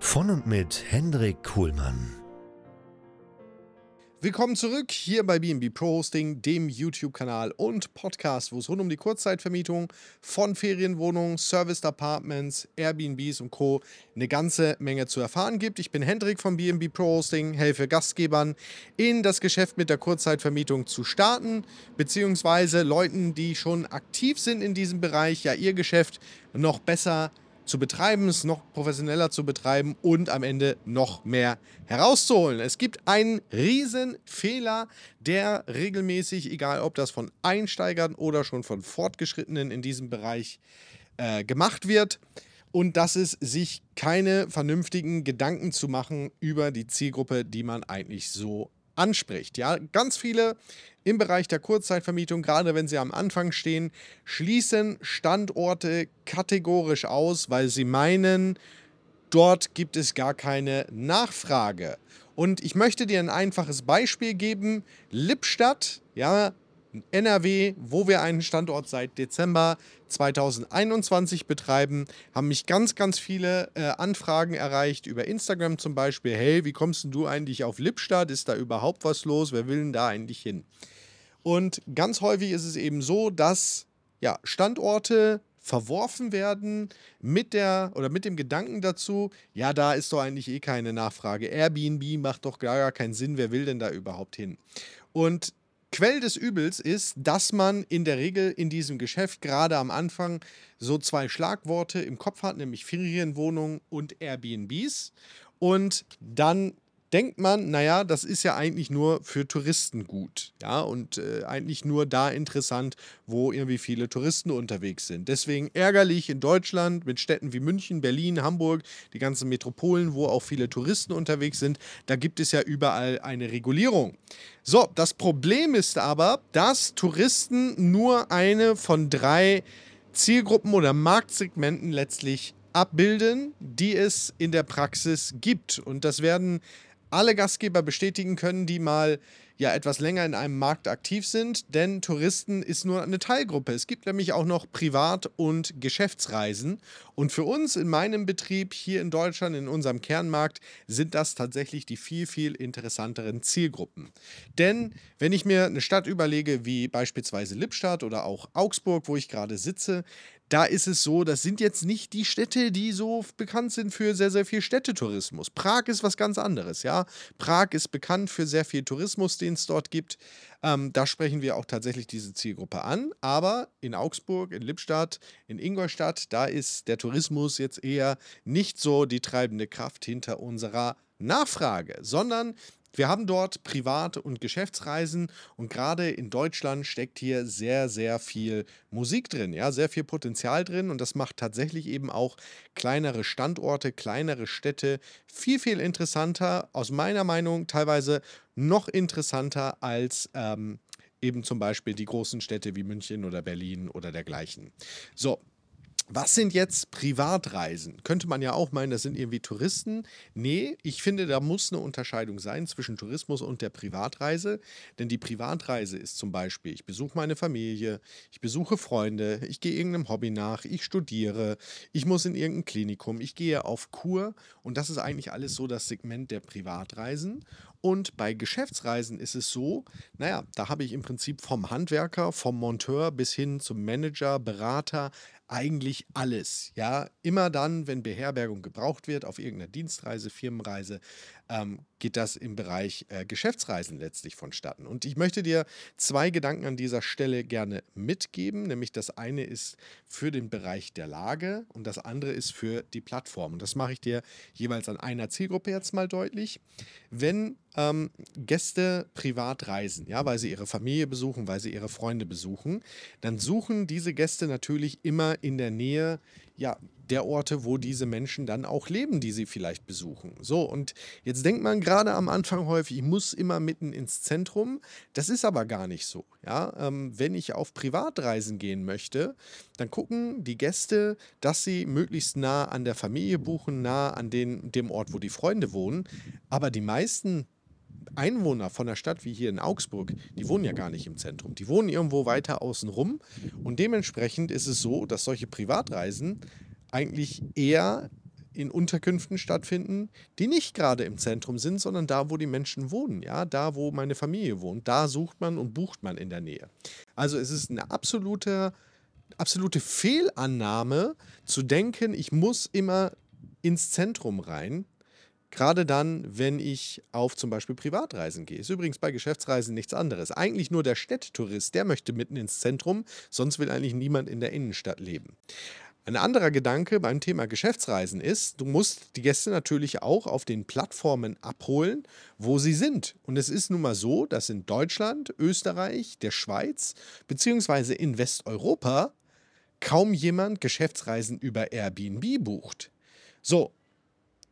Von und mit Hendrik Kuhlmann. Willkommen zurück hier bei BNB Pro Hosting, dem YouTube-Kanal und Podcast, wo es rund um die Kurzzeitvermietung von Ferienwohnungen, Serviced Apartments, Airbnbs und Co. eine ganze Menge zu erfahren gibt. Ich bin Hendrik von BNB Pro Hosting, helfe Gastgebern in das Geschäft mit der Kurzzeitvermietung zu starten, beziehungsweise Leuten, die schon aktiv sind in diesem Bereich, ja ihr Geschäft noch besser zu zu betreiben, es noch professioneller zu betreiben und am Ende noch mehr herauszuholen. Es gibt einen riesen Fehler, der regelmäßig, egal ob das von Einsteigern oder schon von Fortgeschrittenen in diesem Bereich äh, gemacht wird. Und das ist, sich keine vernünftigen Gedanken zu machen über die Zielgruppe, die man eigentlich so anspricht. Ja, ganz viele im Bereich der Kurzzeitvermietung, gerade wenn sie am Anfang stehen, schließen Standorte kategorisch aus, weil sie meinen, dort gibt es gar keine Nachfrage. Und ich möchte dir ein einfaches Beispiel geben. Lippstadt, ja, NRW, wo wir einen Standort seit Dezember 2021 betreiben, haben mich ganz, ganz viele äh, Anfragen erreicht über Instagram zum Beispiel. Hey, wie kommst du eigentlich auf Lippstadt? Ist da überhaupt was los? Wer will denn da eigentlich hin? Und ganz häufig ist es eben so, dass ja, Standorte verworfen werden mit der oder mit dem Gedanken dazu, ja, da ist doch eigentlich eh keine Nachfrage. Airbnb macht doch gar keinen Sinn, wer will denn da überhaupt hin? Und Quell des Übels ist, dass man in der Regel in diesem Geschäft gerade am Anfang so zwei Schlagworte im Kopf hat, nämlich Ferienwohnungen und Airbnbs. Und dann denkt man, naja, das ist ja eigentlich nur für Touristen gut. Ja, und äh, eigentlich nur da interessant, wo irgendwie viele Touristen unterwegs sind. Deswegen ärgerlich in Deutschland mit Städten wie München, Berlin, Hamburg, die ganzen Metropolen, wo auch viele Touristen unterwegs sind, da gibt es ja überall eine Regulierung. So, das Problem ist aber, dass Touristen nur eine von drei Zielgruppen oder Marktsegmenten letztlich abbilden, die es in der Praxis gibt. Und das werden alle Gastgeber bestätigen können, die mal ja etwas länger in einem Markt aktiv sind, denn Touristen ist nur eine Teilgruppe. Es gibt nämlich auch noch Privat- und Geschäftsreisen. Und für uns in meinem Betrieb hier in Deutschland, in unserem Kernmarkt, sind das tatsächlich die viel, viel interessanteren Zielgruppen. Denn wenn ich mir eine Stadt überlege, wie beispielsweise Lippstadt oder auch Augsburg, wo ich gerade sitze, da ist es so, das sind jetzt nicht die Städte, die so bekannt sind für sehr, sehr viel Städtetourismus. Prag ist was ganz anderes, ja. Prag ist bekannt für sehr viel Tourismus, den es dort gibt. Ähm, da sprechen wir auch tatsächlich diese Zielgruppe an. Aber in Augsburg, in Lippstadt, in Ingolstadt, da ist der Tourismus jetzt eher nicht so die treibende Kraft hinter unserer Nachfrage, sondern wir haben dort Privat- und Geschäftsreisen und gerade in Deutschland steckt hier sehr, sehr viel Musik drin, ja, sehr viel Potenzial drin und das macht tatsächlich eben auch kleinere Standorte, kleinere Städte viel, viel interessanter, aus meiner Meinung teilweise noch interessanter als ähm, eben zum Beispiel die großen Städte wie München oder Berlin oder dergleichen. So, was sind jetzt Privatreisen? Könnte man ja auch meinen, das sind irgendwie Touristen. Nee, ich finde, da muss eine Unterscheidung sein zwischen Tourismus und der Privatreise. Denn die Privatreise ist zum Beispiel, ich besuche meine Familie, ich besuche Freunde, ich gehe irgendeinem Hobby nach, ich studiere, ich muss in irgendein Klinikum, ich gehe auf Kur. Und das ist eigentlich alles so das Segment der Privatreisen. Und bei Geschäftsreisen ist es so, naja, da habe ich im Prinzip vom Handwerker, vom Monteur bis hin zum Manager, Berater, eigentlich alles. Ja, immer dann, wenn Beherbergung gebraucht wird, auf irgendeiner Dienstreise, Firmenreise, ähm, geht das im Bereich äh, Geschäftsreisen letztlich vonstatten. Und ich möchte dir zwei Gedanken an dieser Stelle gerne mitgeben, nämlich das eine ist für den Bereich der Lage und das andere ist für die Plattform. Und das mache ich dir jeweils an einer Zielgruppe jetzt mal deutlich. Wenn ähm, Gäste privat reisen, ja, weil sie ihre Familie besuchen, weil sie ihre Freunde besuchen, dann suchen diese Gäste natürlich immer in der Nähe ja, der Orte, wo diese Menschen dann auch leben, die sie vielleicht besuchen. So, und jetzt denkt man gerade am Anfang häufig, ich muss immer mitten ins Zentrum. Das ist aber gar nicht so. Ja? Ähm, wenn ich auf Privatreisen gehen möchte, dann gucken die Gäste, dass sie möglichst nah an der Familie buchen, nah an den, dem Ort, wo die Freunde wohnen. Aber die meisten Einwohner von der Stadt wie hier in Augsburg, die wohnen ja gar nicht im Zentrum. Die wohnen irgendwo weiter außen rum. Und dementsprechend ist es so, dass solche Privatreisen eigentlich eher in Unterkünften stattfinden, die nicht gerade im Zentrum sind, sondern da, wo die Menschen wohnen, ja, da, wo meine Familie wohnt, da sucht man und bucht man in der Nähe. Also es ist eine absolute, absolute Fehlannahme zu denken, ich muss immer ins Zentrum rein, Gerade dann, wenn ich auf zum Beispiel Privatreisen gehe. Ist übrigens bei Geschäftsreisen nichts anderes. Eigentlich nur der Städtetourist, der möchte mitten ins Zentrum, sonst will eigentlich niemand in der Innenstadt leben. Ein anderer Gedanke beim Thema Geschäftsreisen ist, du musst die Gäste natürlich auch auf den Plattformen abholen, wo sie sind. Und es ist nun mal so, dass in Deutschland, Österreich, der Schweiz bzw. in Westeuropa kaum jemand Geschäftsreisen über Airbnb bucht. So,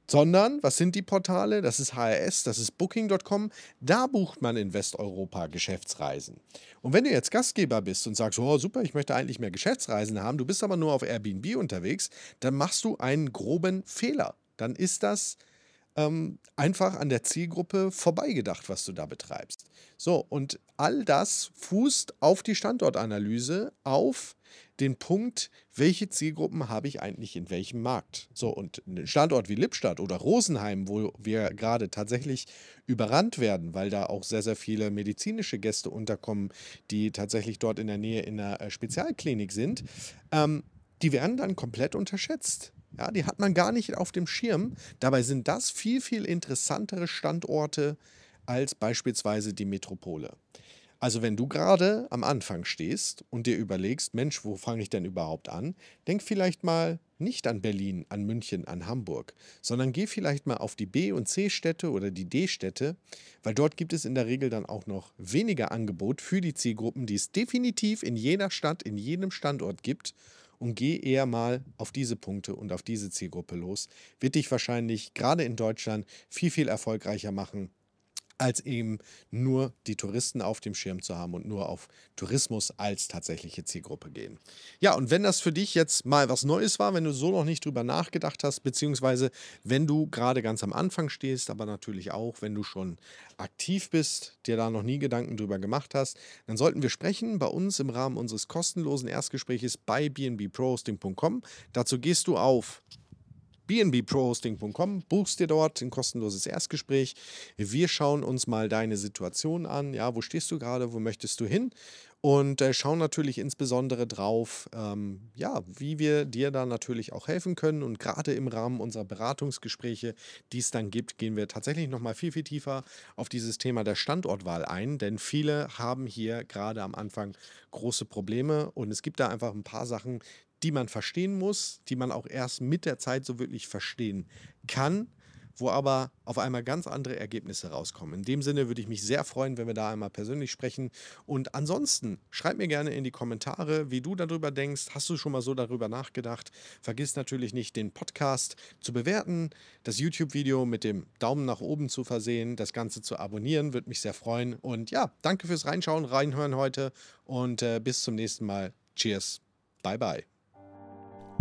sondern, was sind die Portale? Das ist HRS, das ist Booking.com. Da bucht man in Westeuropa Geschäftsreisen. Und wenn du jetzt Gastgeber bist und sagst, oh super, ich möchte eigentlich mehr Geschäftsreisen haben, du bist aber nur auf Airbnb unterwegs, dann machst du einen groben Fehler. Dann ist das ähm, einfach an der Zielgruppe vorbeigedacht, was du da betreibst. So, und all das fußt auf die Standortanalyse, auf den Punkt, welche Zielgruppen habe ich eigentlich in welchem Markt. So, und ein Standort wie Lippstadt oder Rosenheim, wo wir gerade tatsächlich überrannt werden, weil da auch sehr, sehr viele medizinische Gäste unterkommen, die tatsächlich dort in der Nähe in einer äh, Spezialklinik sind, ähm, die werden dann komplett unterschätzt. Ja, die hat man gar nicht auf dem Schirm. Dabei sind das viel, viel interessantere Standorte als beispielsweise die Metropole. Also wenn du gerade am Anfang stehst und dir überlegst, Mensch, wo fange ich denn überhaupt an? Denk vielleicht mal nicht an Berlin, an München, an Hamburg, sondern geh vielleicht mal auf die B- und C-Städte oder die D-Städte, weil dort gibt es in der Regel dann auch noch weniger Angebot für die Zielgruppen, die es definitiv in jeder Stadt, in jedem Standort gibt. Und geh eher mal auf diese Punkte und auf diese Zielgruppe los. Wird dich wahrscheinlich gerade in Deutschland viel, viel erfolgreicher machen als eben nur die Touristen auf dem Schirm zu haben und nur auf Tourismus als tatsächliche Zielgruppe gehen. Ja, und wenn das für dich jetzt mal was Neues war, wenn du so noch nicht drüber nachgedacht hast, beziehungsweise wenn du gerade ganz am Anfang stehst, aber natürlich auch, wenn du schon aktiv bist, dir da noch nie Gedanken drüber gemacht hast, dann sollten wir sprechen bei uns im Rahmen unseres kostenlosen Erstgespräches bei bnbprohosting.com. Dazu gehst du auf bnbprohosting.com, buchst dir dort ein kostenloses Erstgespräch. Wir schauen uns mal deine Situation an. Ja, wo stehst du gerade? Wo möchtest du hin? Und äh, schauen natürlich insbesondere drauf, ähm, ja, wie wir dir da natürlich auch helfen können. Und gerade im Rahmen unserer Beratungsgespräche, die es dann gibt, gehen wir tatsächlich nochmal viel, viel tiefer auf dieses Thema der Standortwahl ein. Denn viele haben hier gerade am Anfang große Probleme. Und es gibt da einfach ein paar Sachen, die man verstehen muss, die man auch erst mit der Zeit so wirklich verstehen kann, wo aber auf einmal ganz andere Ergebnisse rauskommen. In dem Sinne würde ich mich sehr freuen, wenn wir da einmal persönlich sprechen. Und ansonsten schreib mir gerne in die Kommentare, wie du darüber denkst. Hast du schon mal so darüber nachgedacht? Vergiss natürlich nicht, den Podcast zu bewerten, das YouTube-Video mit dem Daumen nach oben zu versehen, das Ganze zu abonnieren, würde mich sehr freuen. Und ja, danke fürs Reinschauen, reinhören heute und äh, bis zum nächsten Mal. Cheers. Bye bye.